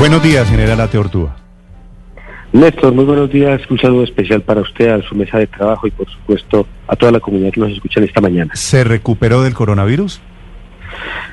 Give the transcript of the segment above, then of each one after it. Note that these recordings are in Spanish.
Buenos días, General Ateortúa. Néstor, muy buenos días. Un saludo especial para usted, a su mesa de trabajo y, por supuesto, a toda la comunidad que nos escucha esta mañana. ¿Se recuperó del coronavirus?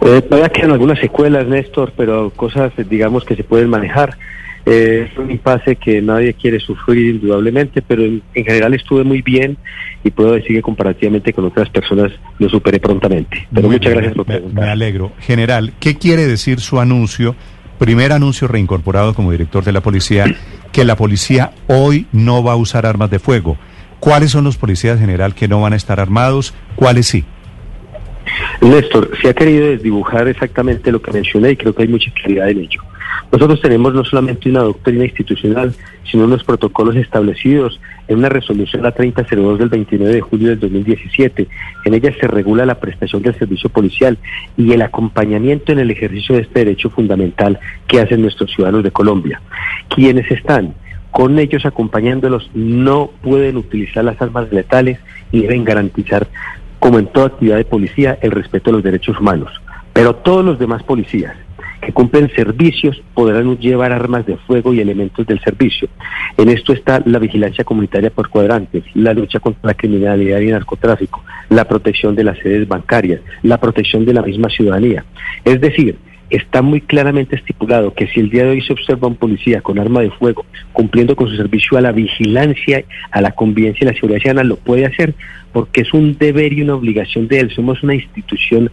Eh, todavía quedan algunas secuelas, Néstor, pero cosas, digamos, que se pueden manejar. Eh, es un impasse que nadie quiere sufrir indudablemente, pero en, en, general estuve muy bien y puedo decir que comparativamente con otras personas lo superé prontamente. Pero Muy muchas bien, gracias por me, preguntar. me alegro. General, ¿qué quiere decir su anuncio, primer anuncio reincorporado como director de la policía, que la policía hoy no va a usar armas de fuego? ¿Cuáles son los policías, general, que no van a estar armados? ¿Cuáles sí? Néstor, se ha querido desdibujar exactamente lo que mencioné y creo que hay mucha claridad en ello. Nosotros tenemos no solamente una doctrina institucional, sino unos protocolos establecidos en una resolución la 3002 del 29 de julio del 2017. En ella se regula la prestación del servicio policial y el acompañamiento en el ejercicio de este derecho fundamental que hacen nuestros ciudadanos de Colombia. Quienes están con ellos acompañándolos no pueden utilizar las armas letales y deben garantizar, como en toda actividad de policía, el respeto a los derechos humanos. Pero todos los demás policías que cumplen servicios podrán llevar armas de fuego y elementos del servicio. En esto está la vigilancia comunitaria por cuadrantes, la lucha contra la criminalidad y el narcotráfico, la protección de las sedes bancarias, la protección de la misma ciudadanía. Es decir, está muy claramente estipulado que si el día de hoy se observa un policía con arma de fuego cumpliendo con su servicio a la vigilancia, a la convivencia y la seguridad ciudadana, lo puede hacer porque es un deber y una obligación de él. Somos una institución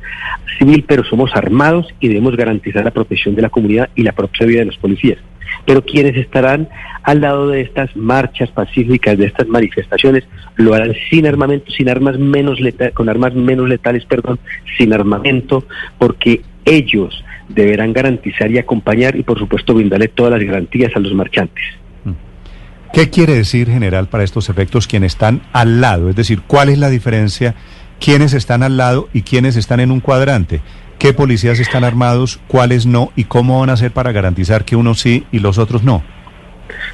civil, pero somos armados y debemos garantizar la protección de la comunidad y la propia vida de los policías. Pero quienes estarán al lado de estas marchas pacíficas, de estas manifestaciones, lo harán sin armamento, sin armas menos letales, con armas menos letales, perdón, sin armamento, porque ellos deberán garantizar y acompañar y por supuesto brindarle todas las garantías a los marchantes. ¿Qué quiere decir, general, para estos efectos quienes están al lado? Es decir, ¿cuál es la diferencia? ¿Quiénes están al lado y quiénes están en un cuadrante? ¿Qué policías están armados, cuáles no y cómo van a hacer para garantizar que unos sí y los otros no?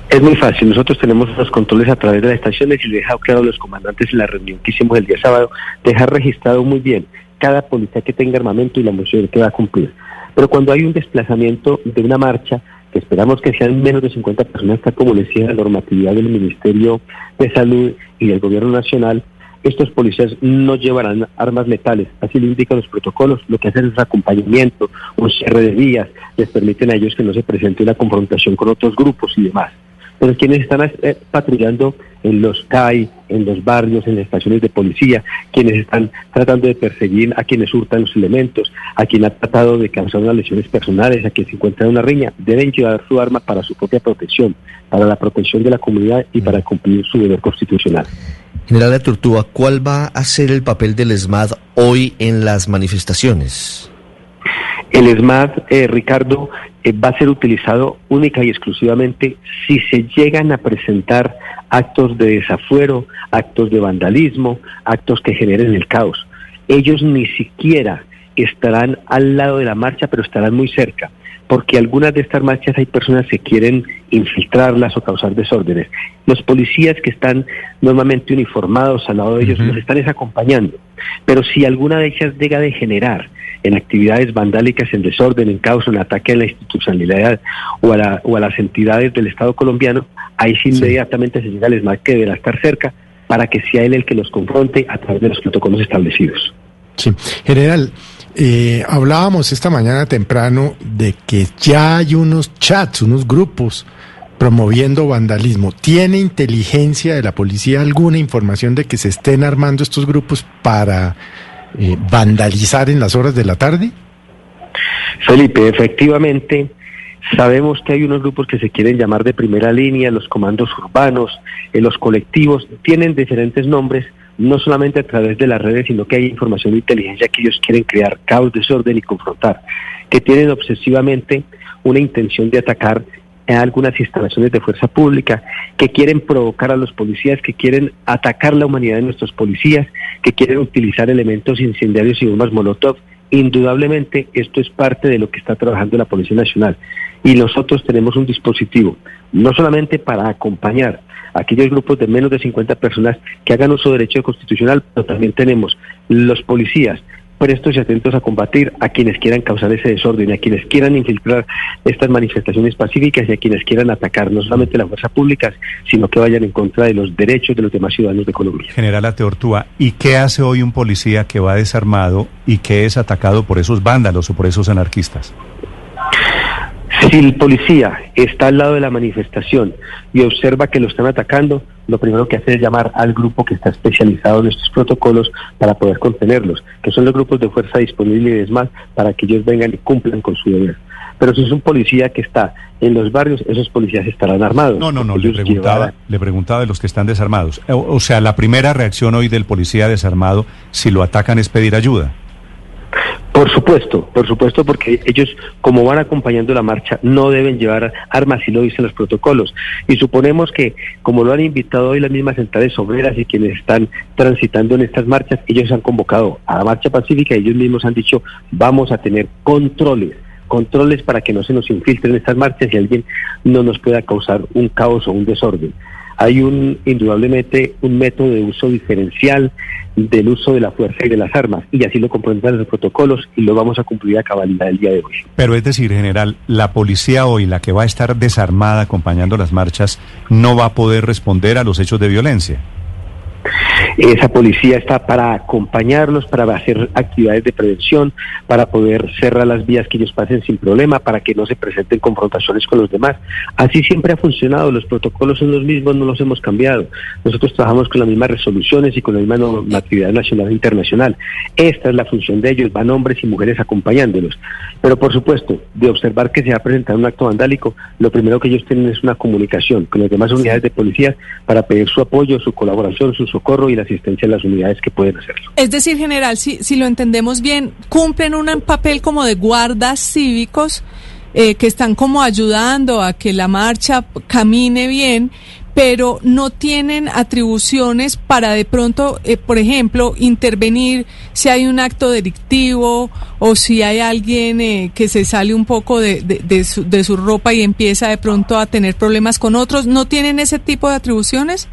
Es muy fácil, nosotros tenemos los controles a través de las estaciones y le he dejado claro a los comandantes en la reunión que hicimos el día sábado, dejar registrado muy bien cada policía que tenga armamento y la función que va a cumplir. Pero cuando hay un desplazamiento de una marcha, que esperamos que sean menos de 50 personas, tal como le decía la normatividad del Ministerio de Salud y del Gobierno Nacional, estos policías no llevarán armas letales, así lo indican los protocolos, lo que hacen es acompañamiento, un cierre de vías, les permiten a ellos que no se presente una confrontación con otros grupos y demás. Pero quienes están eh, patrullando en los CAI, en los barrios, en las estaciones de policía, quienes están tratando de perseguir a quienes hurtan los elementos, a quien ha tratado de causar unas lesiones personales, a quien se encuentra en una riña, deben llevar su arma para su propia protección, para la protección de la comunidad y para cumplir su deber constitucional. General de Tortúa, ¿cuál va a ser el papel del ESMAD hoy en las manifestaciones? El ESMAD, eh, Ricardo, eh, va a ser utilizado única y exclusivamente si se llegan a presentar actos de desafuero, actos de vandalismo, actos que generen el caos. Ellos ni siquiera estarán al lado de la marcha, pero estarán muy cerca, porque algunas de estas marchas hay personas que quieren infiltrarlas o causar desórdenes. Los policías que están normalmente uniformados al lado de ellos los están es acompañando, pero si alguna de ellas llega a degenerar en actividades vandálicas, en desorden, en caos, en ataque a la institucionalidad o a, la- o a las entidades del Estado colombiano, ahí sí inmediatamente se llega al ESMAD que deberá estar cerca para que sea él el que los confronte a través de los protocolos establecidos. Sí. General, eh, hablábamos esta mañana temprano de que ya hay unos chats, unos grupos promoviendo vandalismo. ¿Tiene inteligencia de la policía alguna información de que se estén armando estos grupos para eh, vandalizar en las horas de la tarde? Felipe, efectivamente, sabemos que hay unos grupos que se quieren llamar de primera línea, los comandos urbanos, eh, los colectivos, tienen diferentes nombres, no solamente a través de las redes, sino que hay información de inteligencia que ellos quieren crear caos, desorden y confrontar, que tienen obsesivamente una intención de atacar algunas instalaciones de fuerza pública, que quieren provocar a los policías, que quieren atacar la humanidad de nuestros policías, que quieren utilizar elementos incendiarios y bombas molotov. Indudablemente esto es parte de lo que está trabajando la Policía Nacional y nosotros tenemos un dispositivo no solamente para acompañar a aquellos grupos de menos de 50 personas que hagan uso de derecho constitucional, pero también tenemos los policías prestos y atentos a combatir a quienes quieran causar ese desorden, a quienes quieran infiltrar estas manifestaciones pacíficas y a quienes quieran atacar no solamente las fuerzas públicas, sino que vayan en contra de los derechos de los demás ciudadanos de Colombia. General Ateortúa, ¿y qué hace hoy un policía que va desarmado y que es atacado por esos vándalos o por esos anarquistas? Si el policía está al lado de la manifestación y observa que lo están atacando, lo primero que hace es llamar al grupo que está especializado en estos protocolos para poder contenerlos, que son los grupos de fuerza disponible y demás, para que ellos vengan y cumplan con su deber. Pero si es un policía que está en los barrios, esos policías estarán armados. No, no, no, le preguntaba, le preguntaba de los que están desarmados. O, o sea, la primera reacción hoy del policía desarmado, si lo atacan, es pedir ayuda. Por supuesto, por supuesto, porque ellos, como van acompañando la marcha, no deben llevar armas, y lo dicen los protocolos. Y suponemos que, como lo han invitado hoy las mismas centrales obreras y quienes están transitando en estas marchas, ellos han convocado a la marcha pacífica y ellos mismos han dicho, vamos a tener controles controles para que no se nos infiltren estas marchas y alguien no nos pueda causar un caos o un desorden hay un indudablemente un método de uso diferencial del uso de la fuerza y de las armas, y así lo comprenden los protocolos y lo vamos a cumplir a cabalidad el día de hoy. Pero es decir, general, la policía hoy, la que va a estar desarmada acompañando las marchas, no va a poder responder a los hechos de violencia. Esa policía está para acompañarlos, para hacer actividades de prevención, para poder cerrar las vías que ellos pasen sin problema, para que no se presenten confrontaciones con los demás. Así siempre ha funcionado, los protocolos son los mismos, no los hemos cambiado. Nosotros trabajamos con las mismas resoluciones y con la misma normatividad nacional e internacional. Esta es la función de ellos, van hombres y mujeres acompañándolos. Pero por supuesto, de observar que se va a presentar un acto vandálico, lo primero que ellos tienen es una comunicación con las demás unidades de policía para pedir su apoyo, su colaboración, su socorro y la asistencia a las unidades que pueden hacerlo. Es decir, general, si, si lo entendemos bien, cumplen un papel como de guardas cívicos eh, que están como ayudando a que la marcha camine bien, pero no tienen atribuciones para de pronto, eh, por ejemplo, intervenir si hay un acto delictivo o si hay alguien eh, que se sale un poco de, de, de, su, de su ropa y empieza de pronto a tener problemas con otros. ¿No tienen ese tipo de atribuciones?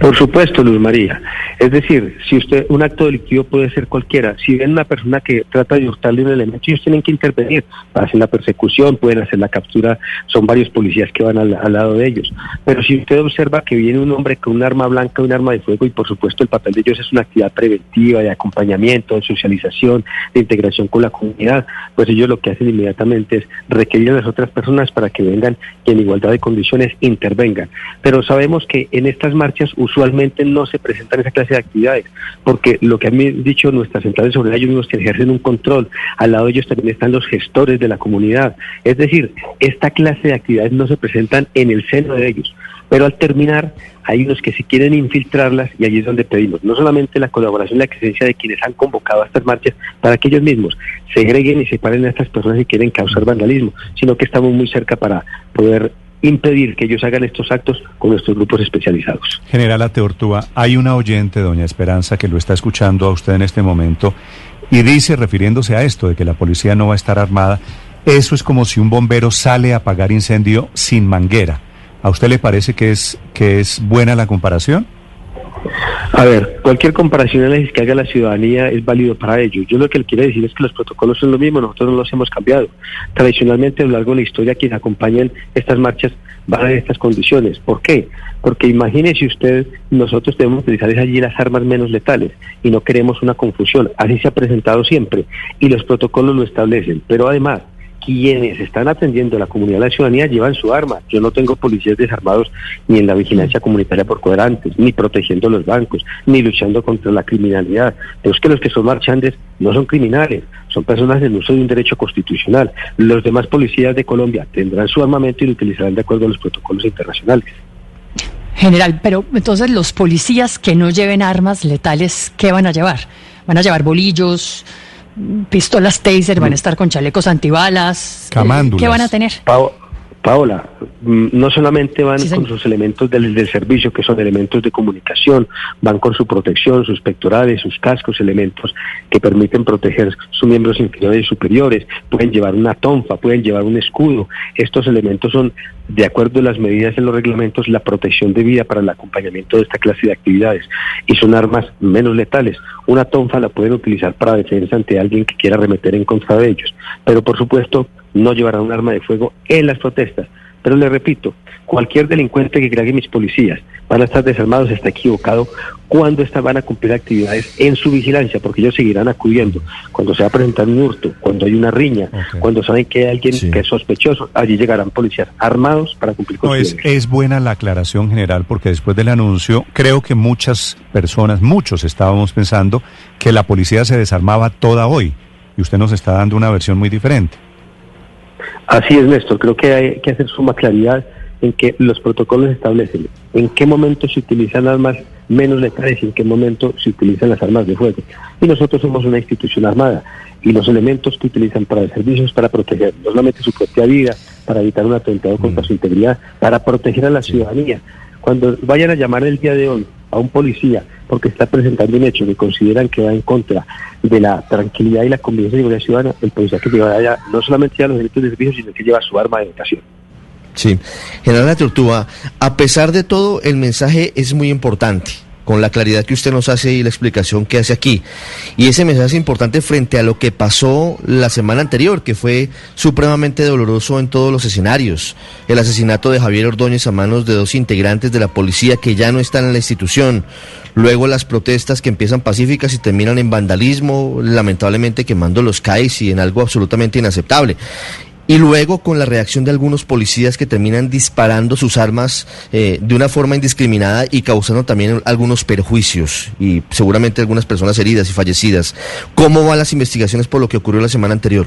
Por supuesto, Luz María. Es decir, si usted, un acto delictivo puede ser cualquiera. Si ven una persona que trata de hurtarle un elemento, ellos tienen que intervenir hacer la persecución, pueden hacer la captura, son varios policías que van al, lado de ellos. Pero si usted observa que viene un hombre con un arma blanca, un arma de fuego, y por supuesto el papel de ellos es una actividad preventiva, de acompañamiento, de socialización, de integración con la comunidad, pues ellos lo que hacen inmediatamente es requerir a las otras personas para que vengan y en igualdad de condiciones intervengan. Pero sabemos que en estas marchas usualmente no se presentan esa clase de actividades, porque lo que han dicho nuestras centrales sobre ellos mismos que ejercen un control, al lado de ellos también están los gestores de la comunidad. Es decir, esta clase de actividades no se presentan en el seno de ellos, pero al terminar hay unos que se quieren infiltrarlas y allí es donde pedimos no solamente la colaboración y la existencia de quienes han convocado a estas marchas para que ellos mismos segreguen y separen a estas personas que quieren causar vandalismo, sino que estamos muy cerca para poder impedir que ellos hagan estos actos con nuestros grupos especializados. General Ateortúa, hay una oyente, doña Esperanza, que lo está escuchando a usted en este momento y dice, refiriéndose a esto de que la policía no va a estar armada, eso es como si un bombero sale a apagar incendio sin manguera. ¿A usted le parece que es, que es buena la comparación? A ver, cualquier comparación que haga la ciudadanía es válido para ello. Yo lo que le quiero decir es que los protocolos son lo mismo, nosotros no los hemos cambiado. Tradicionalmente, a lo largo de la historia, quienes acompañan estas marchas van en estas condiciones. ¿Por qué? Porque imagínese usted, nosotros debemos utilizar allí las armas menos letales y no queremos una confusión. Así se ha presentado siempre y los protocolos lo establecen. Pero además, quienes están atendiendo a la comunidad de la ciudadanía llevan su arma. Yo no tengo policías desarmados ni en la vigilancia comunitaria por cuadrantes, ni protegiendo los bancos, ni luchando contra la criminalidad. Pero es que los que son marchantes no son criminales, son personas en uso de un derecho constitucional. Los demás policías de Colombia tendrán su armamento y lo utilizarán de acuerdo a los protocolos internacionales. General, pero entonces los policías que no lleven armas letales, ¿qué van a llevar? ¿Van a llevar bolillos? Pistolas taser, van a estar con chalecos antibalas. eh, Camándulas. ¿Qué van a tener? Paola, mm, no solamente van Sí, con sus elementos del, del servicio, que son elementos de comunicación, van con su protección, sus pectorales, sus cascos, elementos que permiten proteger sus miembros inferiores y superiores, pueden llevar una tonfa, pueden llevar un escudo. Estos elementos son, de acuerdo a las medidas en los reglamentos, la protección debida para el acompañamiento de esta clase de actividades. Y son armas menos letales. Una tonfa la pueden utilizar para defensa ante alguien que quiera arremeter en contra de ellos. Pero por supuesto, no llevarán un arma de fuego en las protestas. Pero le repito, cualquier delincuente que crea que mis policías van a estar desarmados está equivocado cuando esta- van a cumplir actividades en su vigilancia, porque ellos seguirán acudiendo. Cuando se va a presentar un hurto, cuando hay una riña, Ok. cuando saben que hay alguien Sí. que es sospechoso, allí llegarán policías armados para cumplir con No, es, es buena la aclaración general porque después del anuncio creo que muchas personas, muchos estábamos pensando que la policía se desarmaba toda hoy y usted nos está dando una versión muy diferente. Así es, Néstor. Creo que hay que hacer suma claridad en que los protocolos establecen en qué momento se utilizan armas menos letales y en qué momento se utilizan las armas de fuego. Y nosotros somos una institución armada y los elementos que utilizan para el servicio es para proteger no solamente su propia vida, para evitar un atentado contra su integridad, para proteger a la ciudadanía. Cuando vayan a llamar el día de hoy a un policía porque está presentando un hecho que consideran que va en contra de la tranquilidad y la convivencia y seguridad ciudadana, el policía que lleva allá no solamente lleva los delitos de servicio, sino que lleva su arma de votación. Sí. General Tortuga, a pesar de todo, el mensaje es muy importante, con la claridad que usted nos hace y la explicación que hace aquí. Y ese mensaje es importante frente a lo que pasó la semana anterior, que fue supremamente doloroso en todos los escenarios. El asesinato de Javier Ordóñez a manos de dos integrantes de la policía que ya no están en la institución. Luego las protestas que empiezan pacíficas y terminan en vandalismo, lamentablemente quemando los CAIs y en algo absolutamente inaceptable. Y luego con la reacción de algunos policías que terminan disparando sus armas eh, de una forma indiscriminada y causando también algunos perjuicios y seguramente algunas personas heridas y fallecidas. ¿Cómo van las investigaciones por lo que ocurrió la semana anterior?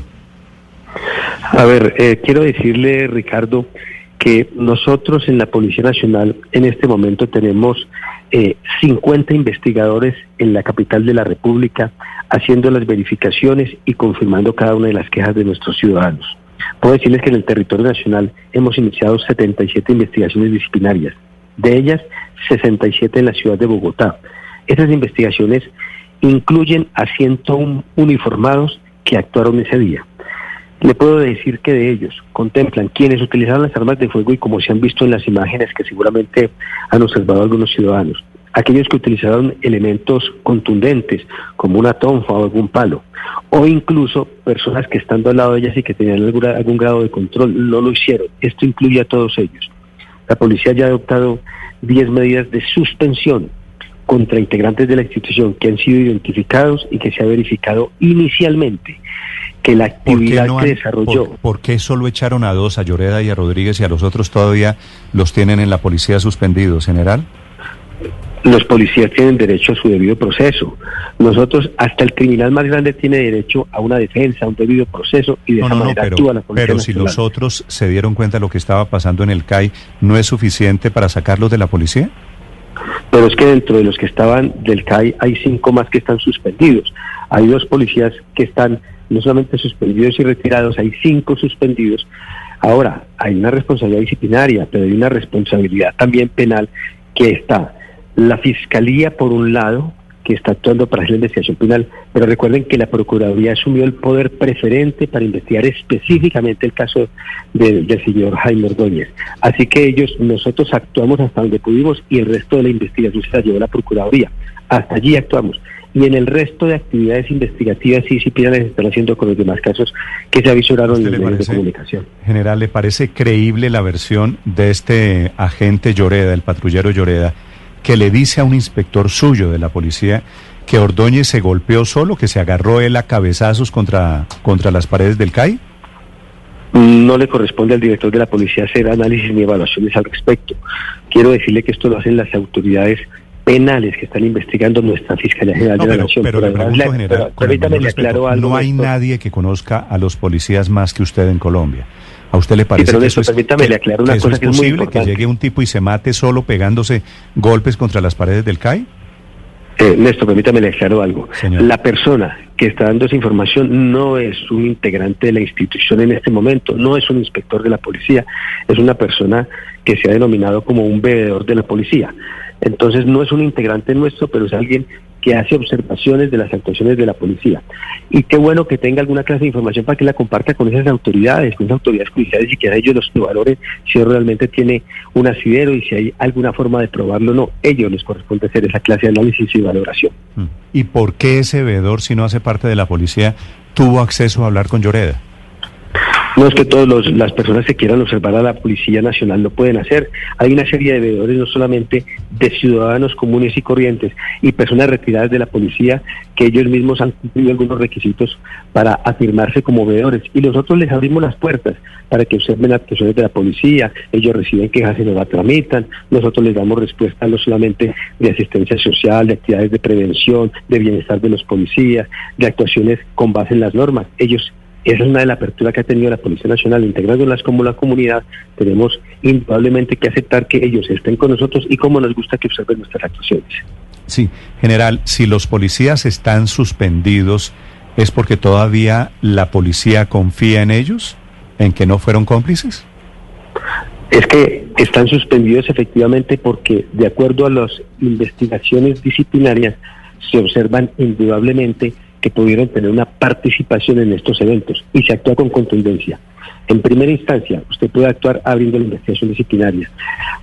A ver, eh, quiero decirle, Ricardo, que nosotros en la Policía Nacional en este momento tenemos eh, 50 investigadores en la capital de la República haciendo las verificaciones y confirmando cada una de las quejas de nuestros ciudadanos. Puedo decirles que en el territorio nacional hemos iniciado 77 investigaciones disciplinarias, de ellas 67 en la ciudad de Bogotá. Estas investigaciones incluyen a 101 uniformados que actuaron ese día. Le puedo decir que de ellos contemplan quienes utilizaron las armas de fuego y como se han visto en las imágenes que seguramente han observado algunos ciudadanos, aquellos que utilizaron elementos contundentes como una tonfa o algún palo, o incluso personas que estando al lado de ellas y que tenían algún, algún grado de control no lo hicieron. Esto incluye a todos ellos. La policía ya ha adoptado 10 medidas de suspensión contra integrantes de la institución que han sido identificados y que se ha verificado inicialmente que la ¿Por qué, actividad no que desarrolló por, por qué solo echaron a dos, a Lloreda y a Rodríguez, y a los otros todavía los tienen en la policía suspendidos, general? Los policías tienen derecho a su debido proceso. Nosotros, hasta el criminal más grande tiene derecho a una defensa, a un debido proceso y de No, esa no, no, manera pero, actúa la Policía pero si los otros se dieron cuenta de lo que estaba pasando en el CAI, ¿no es suficiente para sacarlos de la policía? Pero es que dentro de los que estaban del CAI hay cinco más que están suspendidos. Hay dos policías que están no solamente suspendidos y retirados, hay cinco suspendidos. Ahora, hay una responsabilidad disciplinaria, pero hay una responsabilidad también penal que está la Fiscalía, por un lado, que está actuando para hacer la investigación penal, pero recuerden que la Procuraduría asumió el poder preferente para investigar específicamente el caso de- del señor Jaime Ordóñez. Así que ellos, nosotros actuamos hasta donde pudimos y el resto de la investigación se la llevó la Procuraduría. Hasta allí actuamos. Y en el resto de actividades investigativas y disciplinarias se están haciendo con los demás casos que se avisoraron en ¿Usted los medios de comunicación. General, ¿le parece creíble la versión de este agente Lloreda, el patrullero Lloreda, que le dice a un inspector suyo de la policía que Ordóñez se golpeó solo, que se agarró él a cabezazos contra, contra las paredes del CAI? No le corresponde al director de la policía hacer análisis ni evaluaciones al respecto. Quiero decirle que esto lo hacen las autoridades penales que están investigando nuestra Fiscalía General No, de la pero, Nación. pero le además pregunto, le- general, pero con el le aclaro algo. no hay nadie que conozca a los policías más que usted en Colombia. ¿A usted le parece pero que eso es, permítame, que- le aclaro una cosa es que es muy posible, que importante. llegue un tipo y se mate solo pegándose golpes contra las paredes del CAI? Eh, Néstor, permítame le aclaro algo. La persona que está dando esa información no es un integrante de la institución en este momento, no es un inspector de la policía, es una persona que se ha denominado como un bebedor de la policía. Entonces no es un integrante nuestro, pero es alguien que hace observaciones de las actuaciones de la policía. Y qué bueno que tenga alguna clase de información para que la comparta con esas autoridades, con esas autoridades judiciales y que a ellos los valoren si realmente tiene un asidero y si hay alguna forma de probarlo o no. Ellos les corresponde hacer esa clase de análisis y valoración. ¿Y por qué ese veedor, si no hace parte de la policía, tuvo acceso a hablar con Lloreda? No es que todas las personas que quieran observar a la Policía Nacional lo pueden hacer. Hay una serie de veedores, no solamente de ciudadanos comunes y corrientes y personas retiradas de la policía, que ellos mismos han cumplido algunos requisitos para afirmarse como veedores. Y nosotros les abrimos las puertas para que observen las actuaciones de la policía. Ellos reciben quejas y nos la tramitan. Nosotros les damos respuesta no solamente de asistencia social, de actividades de prevención, de bienestar de los policías, de actuaciones con base en las normas. Ellos esa es una de las aperturas que ha tenido la Policía Nacional, integrándolas como la comunidad. Tenemos indudablemente que aceptar que ellos estén con nosotros y como nos gusta que observen nuestras actuaciones. Sí, general, si los policías están suspendidos, ¿es porque todavía la policía confía en ellos? ¿En que no fueron cómplices? Es que están suspendidos efectivamente porque, de acuerdo a las investigaciones disciplinarias, se observan indudablemente que pudieron tener una participación en estos eventos y se actúa con contundencia. En primera instancia, usted puede actuar abriendo la investigación disciplinaria.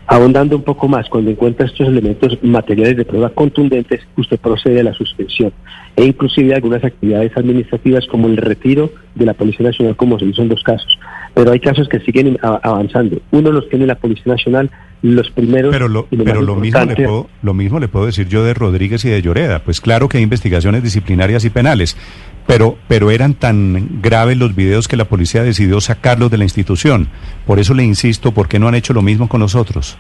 Ahondando un poco más, cuando encuentra estos elementos materiales de prueba contundentes, usted procede a la suspensión e inclusive algunas actividades administrativas como el retiro de la Policía Nacional, como se hizo en dos casos. Pero hay casos que siguen avanzando. Uno los tiene la Policía Nacional, los primeros... Pero lo, pero lo mismo, le puedo, lo mismo le puedo decir yo de Rodríguez y de Lloreda. Pues claro que hay investigaciones disciplinarias y penales, pero, pero eran tan graves los videos que la policía decidió sacarlos de la institución. Por eso le insisto, ¿por qué no han hecho lo mismo con nosotros?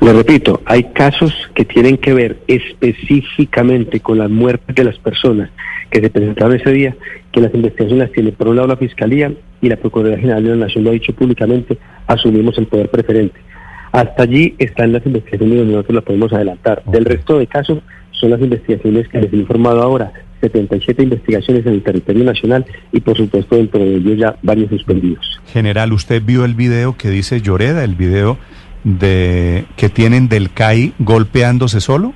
Le repito, hay casos que tienen que ver específicamente con las muertes de las personas que se presentaron ese día, que las investigaciones las tiene por un lado la Fiscalía y la Procuraduría General de la Nación lo ha dicho públicamente, asumimos el poder preferente. Hasta allí están las investigaciones donde nosotros las podemos adelantar. Del resto de casos son las investigaciones que les he informado ahora, 77 investigaciones en el territorio nacional y por supuesto dentro de ellos ya varios suspendidos. General, ¿usted vio el video que dice Lloreda, el video de que tienen del CAI golpeándose solo?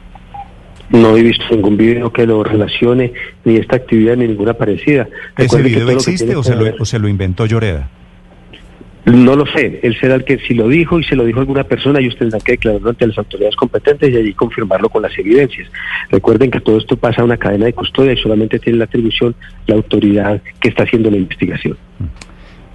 No he visto ningún video que lo relacione ni esta actividad ni ninguna parecida. ¿Ese video existe o se, lo, o se lo inventó Lloreda? No lo sé, él será el que si lo dijo y se lo dijo alguna persona y usted tendrá que declararlo ante las autoridades competentes y allí confirmarlo con las evidencias. Recuerden que todo esto pasa a una cadena de custodia y solamente tiene la atribución la autoridad que está haciendo la investigación.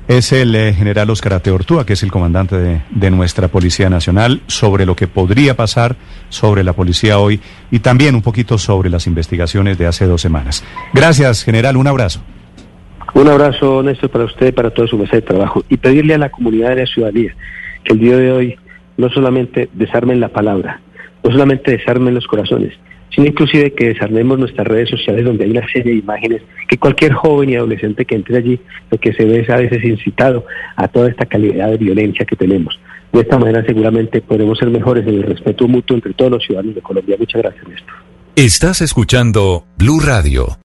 Es el eh, general Oscar Ateortúa, que es el comandante de, nuestra Policía Nacional, sobre lo que podría pasar sobre la policía hoy y también un poquito sobre las investigaciones de hace dos semanas. Gracias, general. Un abrazo. Un abrazo, Néstor, para usted para toda su mesa de trabajo. Y pedirle a la comunidad de la ciudadanía que el día de hoy no solamente desarmen la palabra, no solamente desarmen los corazones, sino inclusive que desarmemos nuestras redes sociales donde hay una serie de imágenes que cualquier joven y adolescente que entre allí, lo que se ve es a veces incitado a toda esta calidad de violencia que tenemos. De esta manera seguramente podremos ser mejores en el respeto mutuo entre todos los ciudadanos de Colombia. Muchas gracias, Néstor. Estás escuchando Blue Radio.